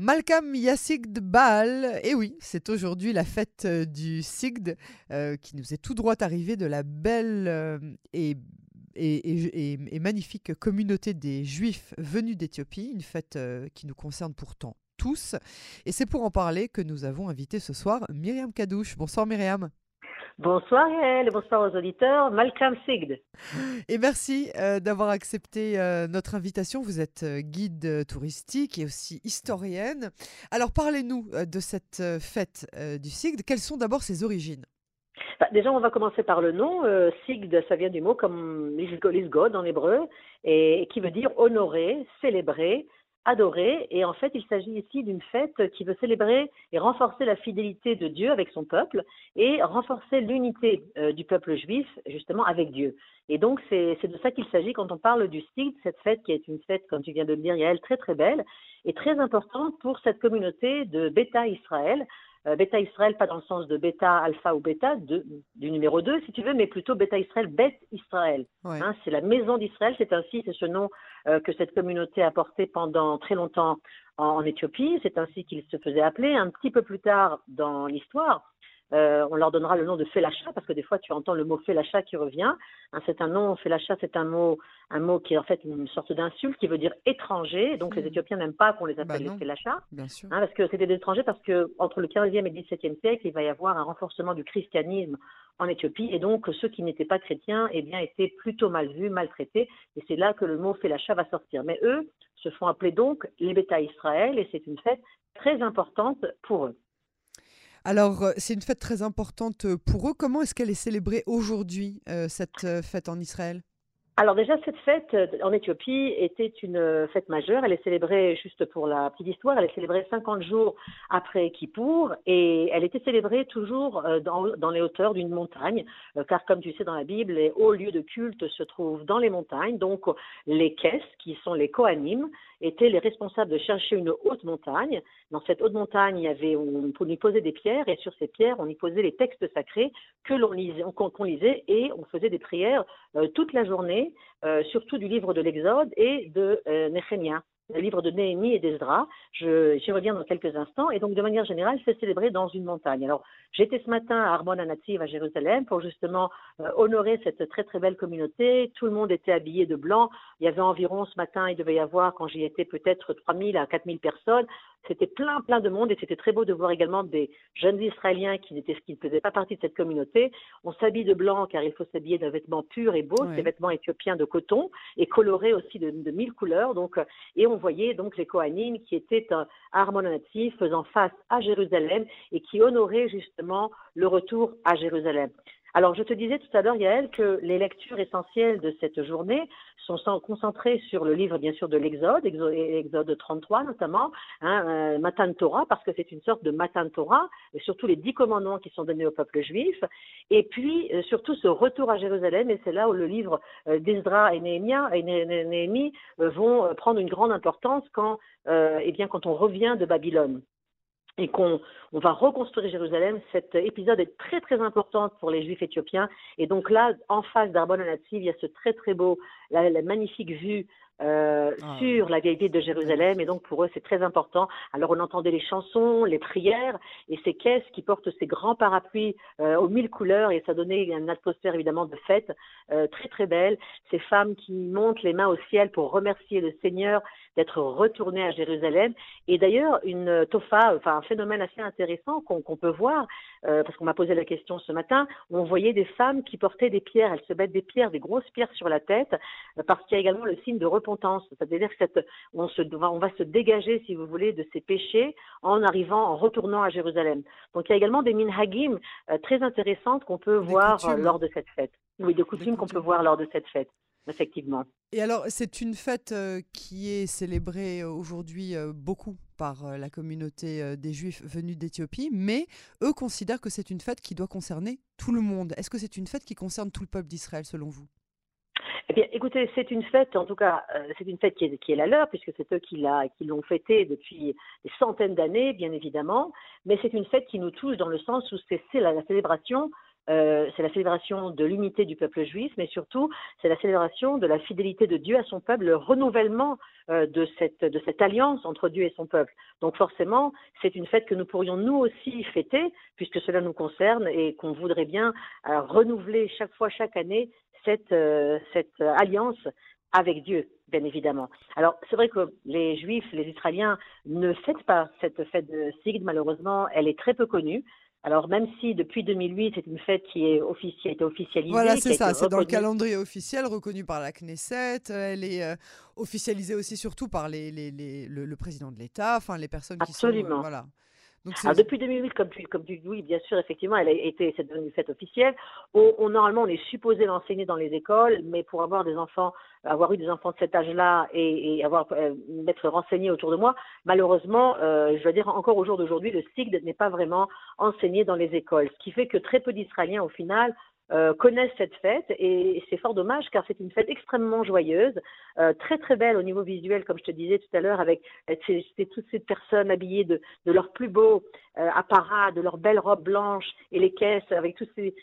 Malkam Yassigd Baal, et oui, c'est aujourd'hui la fête euh, du Sigd euh, qui nous est tout droit arrivé de la belle euh, et, magnifique communauté des Juifs venus d'Éthiopie, une fête qui nous concerne pourtant tous. Et c'est pour en parler que nous avons invité ce soir Myriam Kadouche. Bonsoir Myriam. Bonsoir Yael et bonsoir aux auditeurs. Malcolm Sigd. Et merci euh, d'avoir accepté euh, notre invitation. Vous êtes euh, guide touristique et aussi historienne. Alors parlez-nous de cette fête du Sigd. Quelles sont d'abord ses origines? Bah, Déjà, on va commencer par le nom. Sigd, ça vient du mot comme Lisgod en hébreu, et qui veut dire honorer, célébrer, adoré. Et en fait, il s'agit ici d'une fête qui veut célébrer et renforcer la fidélité de Dieu avec son peuple et renforcer l'unité euh, du peuple juif justement avec Dieu. Et donc, c'est de ça qu'il s'agit quand on parle du Sigd, cette fête qui est une fête, comme tu viens de le dire, Yael, très très belle et très importante pour cette communauté de Bêta Israël. Euh, bêta Israël, pas dans le sens de bêta, alpha ou bêta, du numéro 2 si tu veux, mais plutôt bêta Israël, bête Israël. Hein, c'est la maison d'Israël, c'est ainsi, c'est ce nom euh, que cette communauté a porté pendant très longtemps en Éthiopie, c'est ainsi qu'il se faisait appeler. Un petit peu plus tard dans l'histoire, euh, on leur donnera le nom de Félacha parce que des fois tu entends le mot Félacha qui revient. Hein, c'est un nom, Félacha, c'est un mot, un mot qui est en fait une sorte d'insulte qui veut dire étranger. Donc les hmm. Éthiopiens n'aiment pas qu'on les bah appelle les Félacha, hein, parce que c'était des étrangers parce que entre le 15e et le 17e siècle, il va y avoir un renforcement du christianisme en Éthiopie et donc ceux qui n'étaient pas chrétiens, eh bien étaient plutôt mal vus, maltraités. Et c'est là que le mot Félacha va sortir. Mais eux se font appeler donc les Bêta Israël et c'est une fête très importante pour eux. Alors, euh, c'est une fête très importante euh, pour eux. Comment est-ce qu'elle est célébrée aujourd'hui, euh, cette fête en Israël? Alors déjà, cette fête en Éthiopie était une fête majeure. Elle est célébrée, juste pour la petite histoire, elle est célébrée 50 jours après Kippour et elle était célébrée toujours dans, les hauteurs d'une montagne, car comme tu sais dans la Bible, les hauts lieux de culte se trouvent dans les montagnes. Donc les caisses, qui sont les Kohanim, étaient les responsables de chercher une haute montagne. Dans cette haute montagne, on, y posait des pierres et sur ces pierres, on y posait les textes sacrés que l'on lisait, qu'on lisait et on faisait des prières euh, toute la journée, euh, surtout du livre de l'Exode et de euh, le livre de Néhémie et d'Ezra. J'y reviens dans quelques instants. Et donc, de manière générale, c'est célébré dans une montagne. Alors, j'étais ce matin à Armon Anativ, à Jérusalem, pour justement euh, honorer cette très très belle communauté. Tout le monde était habillé de blanc. Il y avait environ ce matin, il devait y avoir, quand j'y étais, peut-être 3000 à 4000 personnes. C'était plein, plein de monde et c'était très beau de voir également des jeunes Israéliens qui n'étaient, qui ne faisaient pas partie de cette communauté. On s'habille de blanc car il faut s'habiller d'un vêtement pur et beau, ces vêtements éthiopiens de coton et colorés aussi de, mille couleurs. Donc, et on voyait donc les Kohanim qui étaient à Armon faisant face à Jérusalem et qui honoraient justement le retour à Jérusalem. Alors, je te disais tout à l'heure, Yael, que les lectures essentielles de cette journée sont concentrées sur le livre, bien sûr, de l'Exode, Exode 33 notamment, hein, euh, Torah, parce que c'est une sorte de Matan Torah, et surtout les dix commandements qui sont donnés au peuple juif, et puis euh, surtout ce retour à Jérusalem, et c'est là où le livre euh, d'Isra et Néhémie, vont prendre une grande importance quand, eh bien, quand on revient de Babylone et qu'on on va reconstruire Jérusalem. Cet épisode est très très important pour les Juifs éthiopiens. Et donc là, en face d'Arbon il y a ce très très beau, la, magnifique vue euh, ah. sur la vieille ville de Jérusalem. Et donc pour eux, c'est très important. Alors on entendait les chansons, les prières et ces caisses qui portent ces grands parapluies euh, aux mille couleurs et ça donnait une atmosphère évidemment de fête euh, très très belle. Ces femmes qui montent les mains au ciel pour remercier le Seigneur d'être retourné à Jérusalem. Et d'ailleurs, une tofa, enfin un phénomène assez intéressant qu'on peut voir, euh, parce qu'on m'a posé la question ce matin, où on voyait des femmes qui portaient des pierres, elles se mettent des pierres, des grosses pierres sur la tête, euh, parce qu'il y a également le signe de repentance. C'est-à-dire qu'on on va se dégager, si vous voulez, de ces péchés en arrivant, en retournant à Jérusalem. Donc il y a également des minhagim euh, très intéressantes qu'on peut voir lors de cette fête. Oui, de coutumes qu'on peut voir lors de cette fête effectivement. Et alors, c'est une fête euh, qui est célébrée euh, aujourd'hui euh, beaucoup par la communauté des Juifs venus d'Éthiopie, mais eux considèrent que c'est une fête qui doit concerner tout le monde. Est-ce que c'est une fête qui concerne tout le peuple d'Israël, selon vous? Eh écoutez, c'est une fête, en tout cas, c'est une fête qui est, la leur, puisque c'est eux qui, l'ont fêtée depuis des centaines d'années, bien évidemment, mais c'est une fête qui nous touche dans le sens où c'est la, célébration c'est la célébration de l'unité du peuple juif, mais surtout, c'est la célébration de la fidélité de Dieu à son peuple, le renouvellement cette, de cette alliance entre Dieu et son peuple. Donc forcément, c'est une fête que nous pourrions nous aussi fêter, puisque cela nous concerne et qu'on voudrait bien renouveler chaque fois, chaque année, cette, cette alliance avec Dieu, bien évidemment. Alors, c'est vrai que les Juifs, les Israéliens ne fêtent pas cette fête de Sigd, malheureusement, elle est très peu connue. Alors, même si depuis 2008, c'est une fête qui est officielle, a été officialisée. Voilà, c'est ça, c'est dans le calendrier officiel reconnu par la Knesset. Elle est euh, officialisée aussi surtout par les, les, les, le, président de l'État, enfin les personnes qui sont. Absolument. voilà. Alors, depuis 2008, comme tu, comme tu oui, bien sûr, effectivement, elle a été, c'est devenu fête officielle. On, normalement, on est supposé l'enseigner dans les écoles, mais pour avoir des enfants, avoir eu des enfants de cet âge-là et, et avoir euh, m'être renseigné autour de moi, malheureusement, euh, je veux dire encore au jour d'aujourd'hui, le SIGD n'est pas vraiment enseigné dans les écoles, ce qui fait que très peu d'Israéliens, au final, euh, connaissent cette fête et c'est fort dommage car c'est une fête extrêmement joyeuse, euh, très très belle au niveau visuel comme je te disais tout à l'heure avec euh, toutes ces personnes habillées de, de leurs plus beaux apparats, de leurs belles robes blanches et les caisses avec tous ces,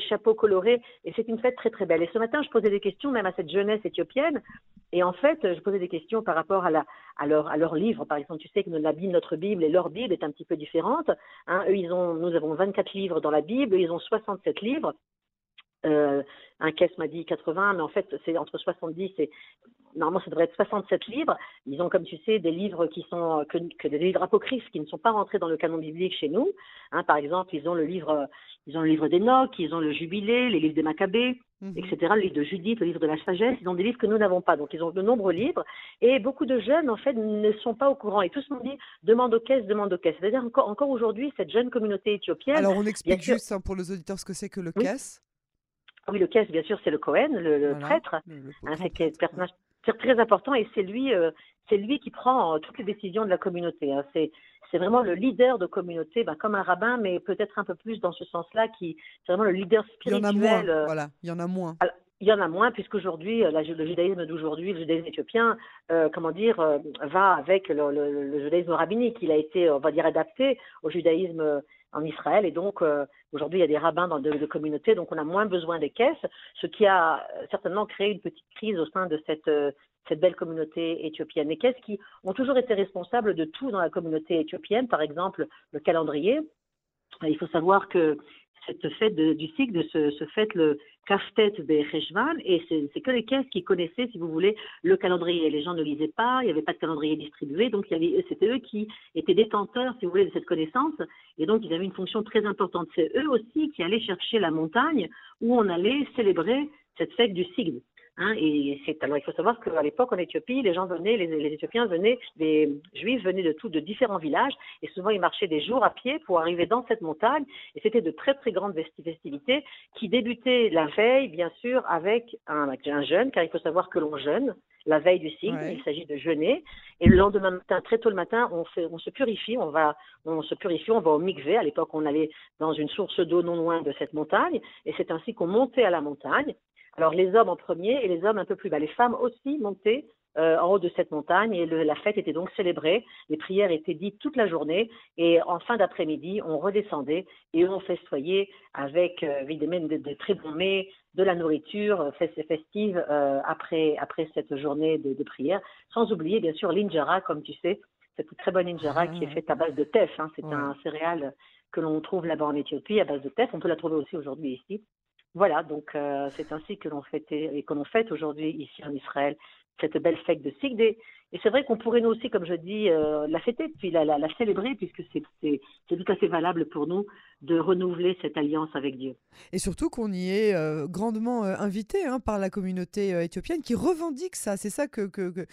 chapeaux colorés et c'est une fête très très belle. Et ce matin je posais des questions même à cette jeunesse éthiopienne et en fait je posais des questions par rapport à, leur, leur livre. Par exemple tu sais que notre Bible et leur Bible est un petit peu différente. Hein. Nous avons 24 livres dans la Bible, ils ont 67 livres. Euh, un caisse m'a dit 80, mais en fait, c'est entre 70 et normalement, ça devrait être 67 livres. Ils ont, comme tu sais, des livres qui sont que, des livres apocryphes qui ne sont pas rentrés dans le canon biblique chez nous. Hein, par exemple, ils ont le livre, ils ont le livre d'Enoch, ils ont le Jubilé, les livres des Maccabées, mhm. etc. Le livre de Judith, le livre de la sagesse. Ils ont des livres que nous n'avons pas. Donc, ils ont de nombreux livres. Et beaucoup de jeunes, en fait, ne sont pas au courant. Et tous m'ont dit demande aux caisses, demande aux caisses. C'est-à-dire encore, encore aujourd'hui, cette jeune communauté éthiopienne. Alors, on explique juste hein, pour les auditeurs ce que c'est que le caisse. Oui, le caisse, bien sûr, c'est le Cohen, le, prêtre. Hein, c'est un personnage très important et c'est lui, euh, c'est lui qui prend euh, toutes les décisions de la communauté. Hein. C'est c'est vraiment le leader de communauté, ben, comme un rabbin, mais peut-être un peu plus dans ce sens-là, qui c'est vraiment le leader spirituel. Il y en a moins. Euh, voilà, il y en a moins. il y en a moins puisqu'aujourd'hui, le judaïsme d'aujourd'hui, le judaïsme éthiopien, comment dire, va avec le, le, judaïsme rabbinique. Il a été, on va dire, adapté au judaïsme en Israël. Et donc, euh, aujourd'hui, il y a des rabbins dans de, de communautés, donc on a moins besoin des caisses, ce qui a euh, certainement créé une petite crise au sein de cette, euh, cette belle communauté éthiopienne. Les caisses qui ont toujours été responsables de tout dans la communauté éthiopienne, par exemple le calendrier. Il faut savoir que cette fête du cycle se, se fête le Kaftet Becheshvan et c'est que les caisses qui connaissaient, si vous voulez, le calendrier. Les gens ne lisaient pas, il n'y avait pas de calendrier distribué, donc c'était eux qui étaient détenteurs, si vous voulez, de cette connaissance et donc ils avaient une fonction très importante. C'est eux aussi qui allaient chercher la montagne où on allait célébrer cette fête du cycle. Hein, et c'est alors il faut savoir qu'à l'époque en Éthiopie, les gens venaient, les, les, Éthiopiens venaient, les Juifs venaient de tout, de différents villages, et souvent ils marchaient des jours à pied pour arriver dans cette montagne. Et c'était de très très grandes festivités qui débutaient la veille, bien sûr, avec un, un jeûne, car il faut savoir que l'on jeûne la veille du cycle, il s'agit de jeûner. Et le lendemain matin, très tôt le matin, on, fait, on se purifie, on va, on se purifie, on va au mikvé. À l'époque, on allait dans une source d'eau non loin de cette montagne, et c'est ainsi qu'on montait à la montagne. Alors les hommes en premier et les hommes un peu plus bas. Les femmes aussi montaient euh, en haut de cette montagne et la fête était donc célébrée. Les prières étaient dites toute la journée et en fin d'après-midi, on redescendait et on festoyait avec euh, évidemment de, très bons mets, de la nourriture euh, festive euh, après, après cette journée de, de prière. Sans oublier bien sûr l'injera, comme tu sais, cette très bonne injera qui est ah. faite à base de teff. Hein. C'est un céréale que l'on trouve là-bas en Éthiopie à base de teff. On peut la trouver aussi aujourd'hui ici. Voilà, donc euh, c'est ainsi que l'on fête et que l'on fête aujourd'hui ici en Israël cette belle fête de Sigdé. Et c'est vrai qu'on pourrait nous aussi, comme je dis, euh, la fêter, puis la, célébrer, puisque c'est tout à fait valable pour nous de renouveler cette alliance avec Dieu. Et surtout qu'on y est euh, grandement euh, invité hein, par la communauté éthiopienne qui revendique ça. C'est ça que, que,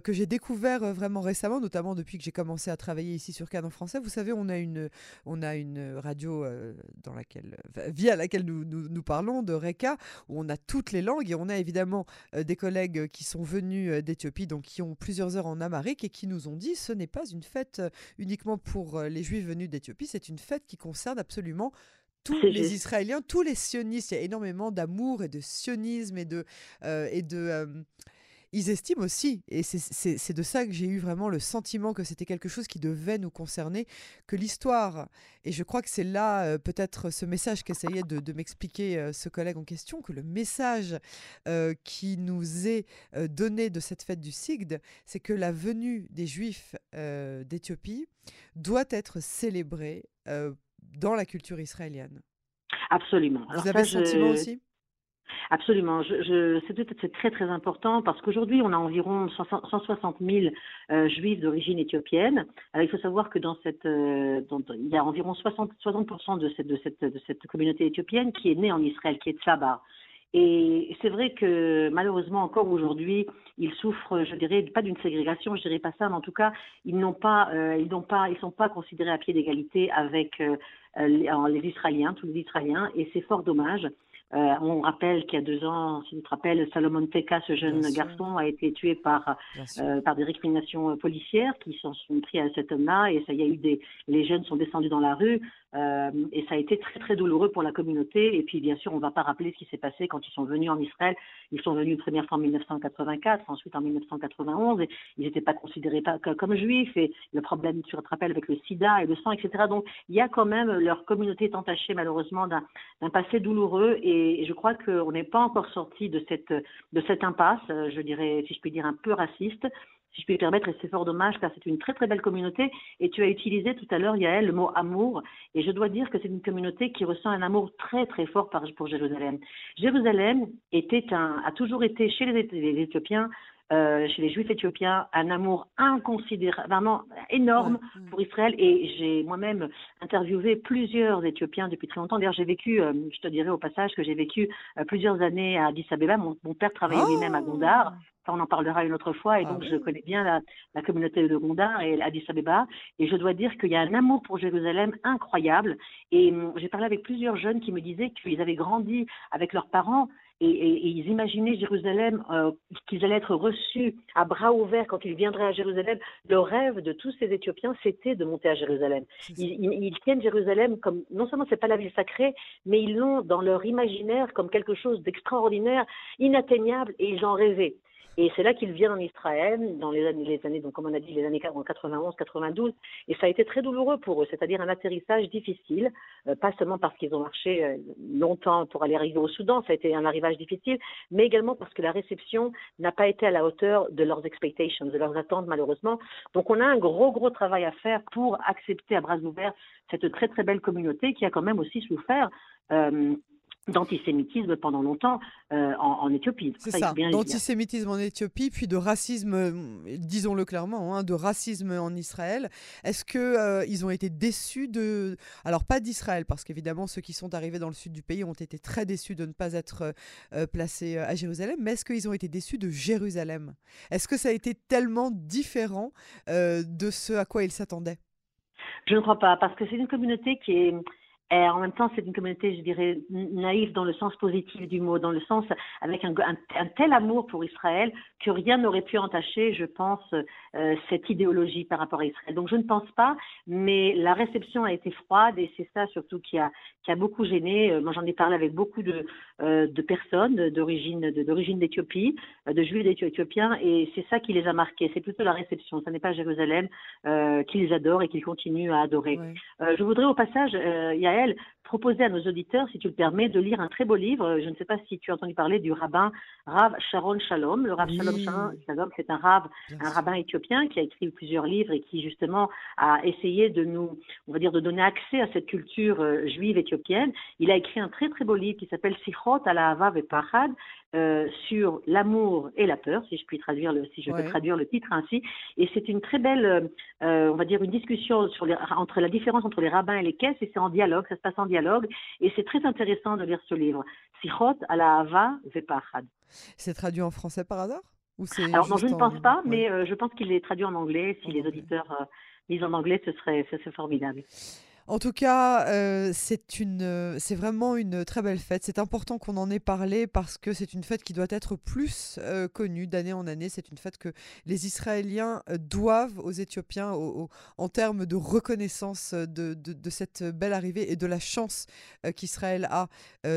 que, j'ai découvert vraiment récemment, notamment depuis que j'ai commencé à travailler ici sur Cannes en français. Vous savez, on a une, on a une radio dans laquelle, via laquelle nous, nous, nous, parlons, de RECA, où on a toutes les langues et on a évidemment des collègues qui sont venus d'Éthiopie, donc qui ont plusieurs heures en Amérique et qui nous ont dit ce n'est pas une fête euh, uniquement pour euh, les Juifs venus d'Éthiopie, c'est une fête qui concerne absolument tous les Israéliens, tous les sionistes. Il y a énormément d'amour et de sionisme et de, euh, et de ils estiment aussi, et c'est de ça que j'ai eu vraiment le sentiment que c'était quelque chose qui devait nous concerner, que l'histoire, et je crois que c'est là euh, peut-être ce message qu'essayait de, de m'expliquer euh, ce collègue en question, que le message euh, qui nous est donné de cette fête du Sigd, c'est que la venue des Juifs d'Éthiopie doit être célébrée dans la culture israélienne. Absolument. Vous avez ce sentiment aussi? Absolument. Je, c'est très très important parce qu'aujourd'hui on a environ 160 000 euh, juifs d'origine éthiopienne. Alors il faut savoir que dans cette, euh, il y a environ 60, 60% de cette, de, cette, de cette communauté éthiopienne qui est née en Israël, qui est de Saba. Et c'est vrai que malheureusement encore aujourd'hui, ils souffrent, je dirais, pas d'une ségrégation, je dirais pas ça, mais en tout cas, ils n'ont pas, euh, ils n'ont pas, ils sont pas considérés à pied d'égalité avec les Israéliens, tous les Israéliens, et c'est fort dommage. Euh, on rappelle qu'il y a deux ans, si tu te rappelles, Salomon Teka, ce jeune garçon, a été tué par, euh, par des récriminations policières qui s'en sont pris à cet homme-là. Et ça, y a eu des, les jeunes sont descendus dans la rue. Euh, et ça a été très très douloureux pour la communauté. Et puis bien sûr, on ne va pas rappeler ce qui s'est passé quand ils sont venus en Israël. Ils sont venus une première fois en 1984, ensuite en 1991. Et ils n'étaient pas considérés comme juifs. Et le problème, tu te rappelles, avec le sida et le sang, etc. Donc il y a quand même leur communauté est entachée malheureusement d'un passé douloureux. Et, je crois qu'on n'est pas encore sorti de cette de cette impasse, je dirais, si je puis dire, un peu raciste si je puis me permettre, et c'est fort dommage car c'est une très très belle communauté. Et tu as utilisé tout à l'heure, Yael, le mot amour. Et je dois dire que c'est une communauté qui ressent un amour très très fort pour Jérusalem. Jérusalem était a toujours été chez les, Éthiopiens euh, chez les Juifs éthiopiens un amour inconsidérable, vraiment énorme pour Israël. Et j'ai moi-même interviewé plusieurs Éthiopiens depuis très longtemps. D'ailleurs, j'ai vécu, euh, je te dirais au passage que j'ai vécu euh, plusieurs années à Addis Abeba. Mon, père travaillait lui-même à Gondar on en parlera une autre fois. Et ah donc, je connais bien la, communauté de Gondar et Addis Abeba. Et je dois dire qu'il y a un amour pour Jérusalem incroyable. Et hum, j'ai parlé avec plusieurs jeunes qui me disaient qu'ils avaient grandi avec leurs parents et, ils imaginaient Jérusalem, euh, qu'ils allaient être reçus à bras ouverts quand ils viendraient à Jérusalem. Le rêve de tous ces Éthiopiens, c'était de monter à Jérusalem. Ils, tiennent Jérusalem comme, non seulement c'est pas la ville sacrée, mais ils l'ont dans leur imaginaire comme quelque chose d'extraordinaire, inatteignable, et ils en rêvaient. Et c'est là qu'ils viennent en Israël, dans les années, donc comme on a dit, les années 91, 92, et ça a été très douloureux pour eux, c'est-à-dire un atterrissage difficile, euh, pas seulement parce qu'ils ont marché euh, longtemps pour aller arriver au Soudan, ça a été un arrivage difficile, mais également parce que la réception n'a pas été à la hauteur de leurs expectations, de leurs attentes malheureusement. Donc on a un gros, gros travail à faire pour accepter à bras ouverts cette très, très belle communauté qui a quand même aussi souffert. Euh, d'antisémitisme pendant longtemps euh, en, Éthiopie. C'est ça, d'antisémitisme en Éthiopie, puis de racisme, euh, disons-le clairement, hein, de racisme en Israël. Est-ce qu'ils euh, ils ont été déçus de... Alors pas d'Israël, parce qu'évidemment ceux qui sont arrivés dans le sud du pays ont été très déçus de ne pas être placés à Jérusalem, mais est-ce qu'ils ont été déçus de Jérusalem? Est-ce que ça a été tellement différent de ce à quoi ils s'attendaient? Je ne crois pas, parce que c'est une communauté qui est et en même temps, c'est une communauté, je dirais, naïve dans le sens positif du mot, dans le sens avec un, un, tel amour pour Israël que rien n'aurait pu entacher, je pense, euh, cette idéologie par rapport à Israël. Donc je ne pense pas, mais la réception a été froide et c'est ça surtout qui a, qui a beaucoup gêné. Euh, moi, j'en ai parlé avec beaucoup de, euh, de personnes d'origine d'origine d'Éthiopie, de juifs éthiopiens, et c'est ça qui les a marqués. C'est plutôt la réception. Ce n'est pas Jérusalem qui les adore et qu'ils continuent à adorer. je voudrais au passage, il proposer à nos auditeurs, si tu le permets, de lire un très beau livre. Je ne sais pas si tu as entendu parler du rabbin Rav Sharon Shalom. Le Rav Shalom Shalom, c'est un Rav, un rabbin éthiopien qui a écrit plusieurs livres et qui justement a essayé de nous, on va dire, de donner accès à cette culture euh, juive éthiopienne. Il a écrit un très très beau livre qui s'appelle Sichot ala Hava Pachad euh, sur l'amour et la peur, si je puis traduire le, si je peux traduire le titre ainsi. Et c'est une très belle, euh, on va dire, une discussion sur les, entre la différence entre les rabbins et les caisses, et c'est en dialogue, ça se passe en dialogue, et c'est très intéressant de lire ce livre. Sichot à la Hava Vepachad. C'est traduit en français par hasard ou Alors non, je ne pense pas, mais euh, je pense qu'il est traduit en anglais. Si les auditeurs lisent en anglais, ce serait, ce serait formidable. En tout cas, euh, c'est une, euh, c'est vraiment une très belle fête. C'est important qu'on en ait parlé parce que c'est une fête qui doit être plus euh, connue d'année en année. C'est une fête que les Israéliens doivent aux Éthiopiens en termes de reconnaissance de, de, cette belle arrivée et de la chance qu'Israël a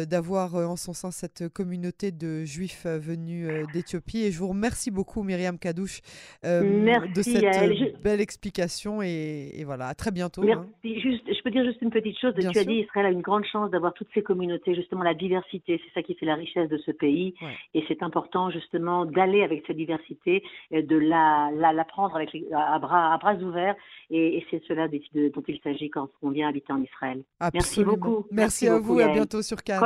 d'avoir en son sein cette communauté de Juifs venus d'Éthiopie. Et je vous remercie beaucoup, Myriam Kadouche, de cette belle explication. Et, voilà, à très bientôt. Hein. Merci. Juste, je peux dire juste une petite chose. tu as dit Israël a une grande chance d'avoir toutes ces communautés, justement la diversité, c'est ça qui fait la richesse de ce pays. Et c'est important justement d'aller avec cette diversité, de la, la, prendre avec à, bras, à bras ouverts. Et, c'est cela dont il s'agit quand on vient habiter en Israël. Merci beaucoup. Merci, à vous. À bientôt sur Cannes.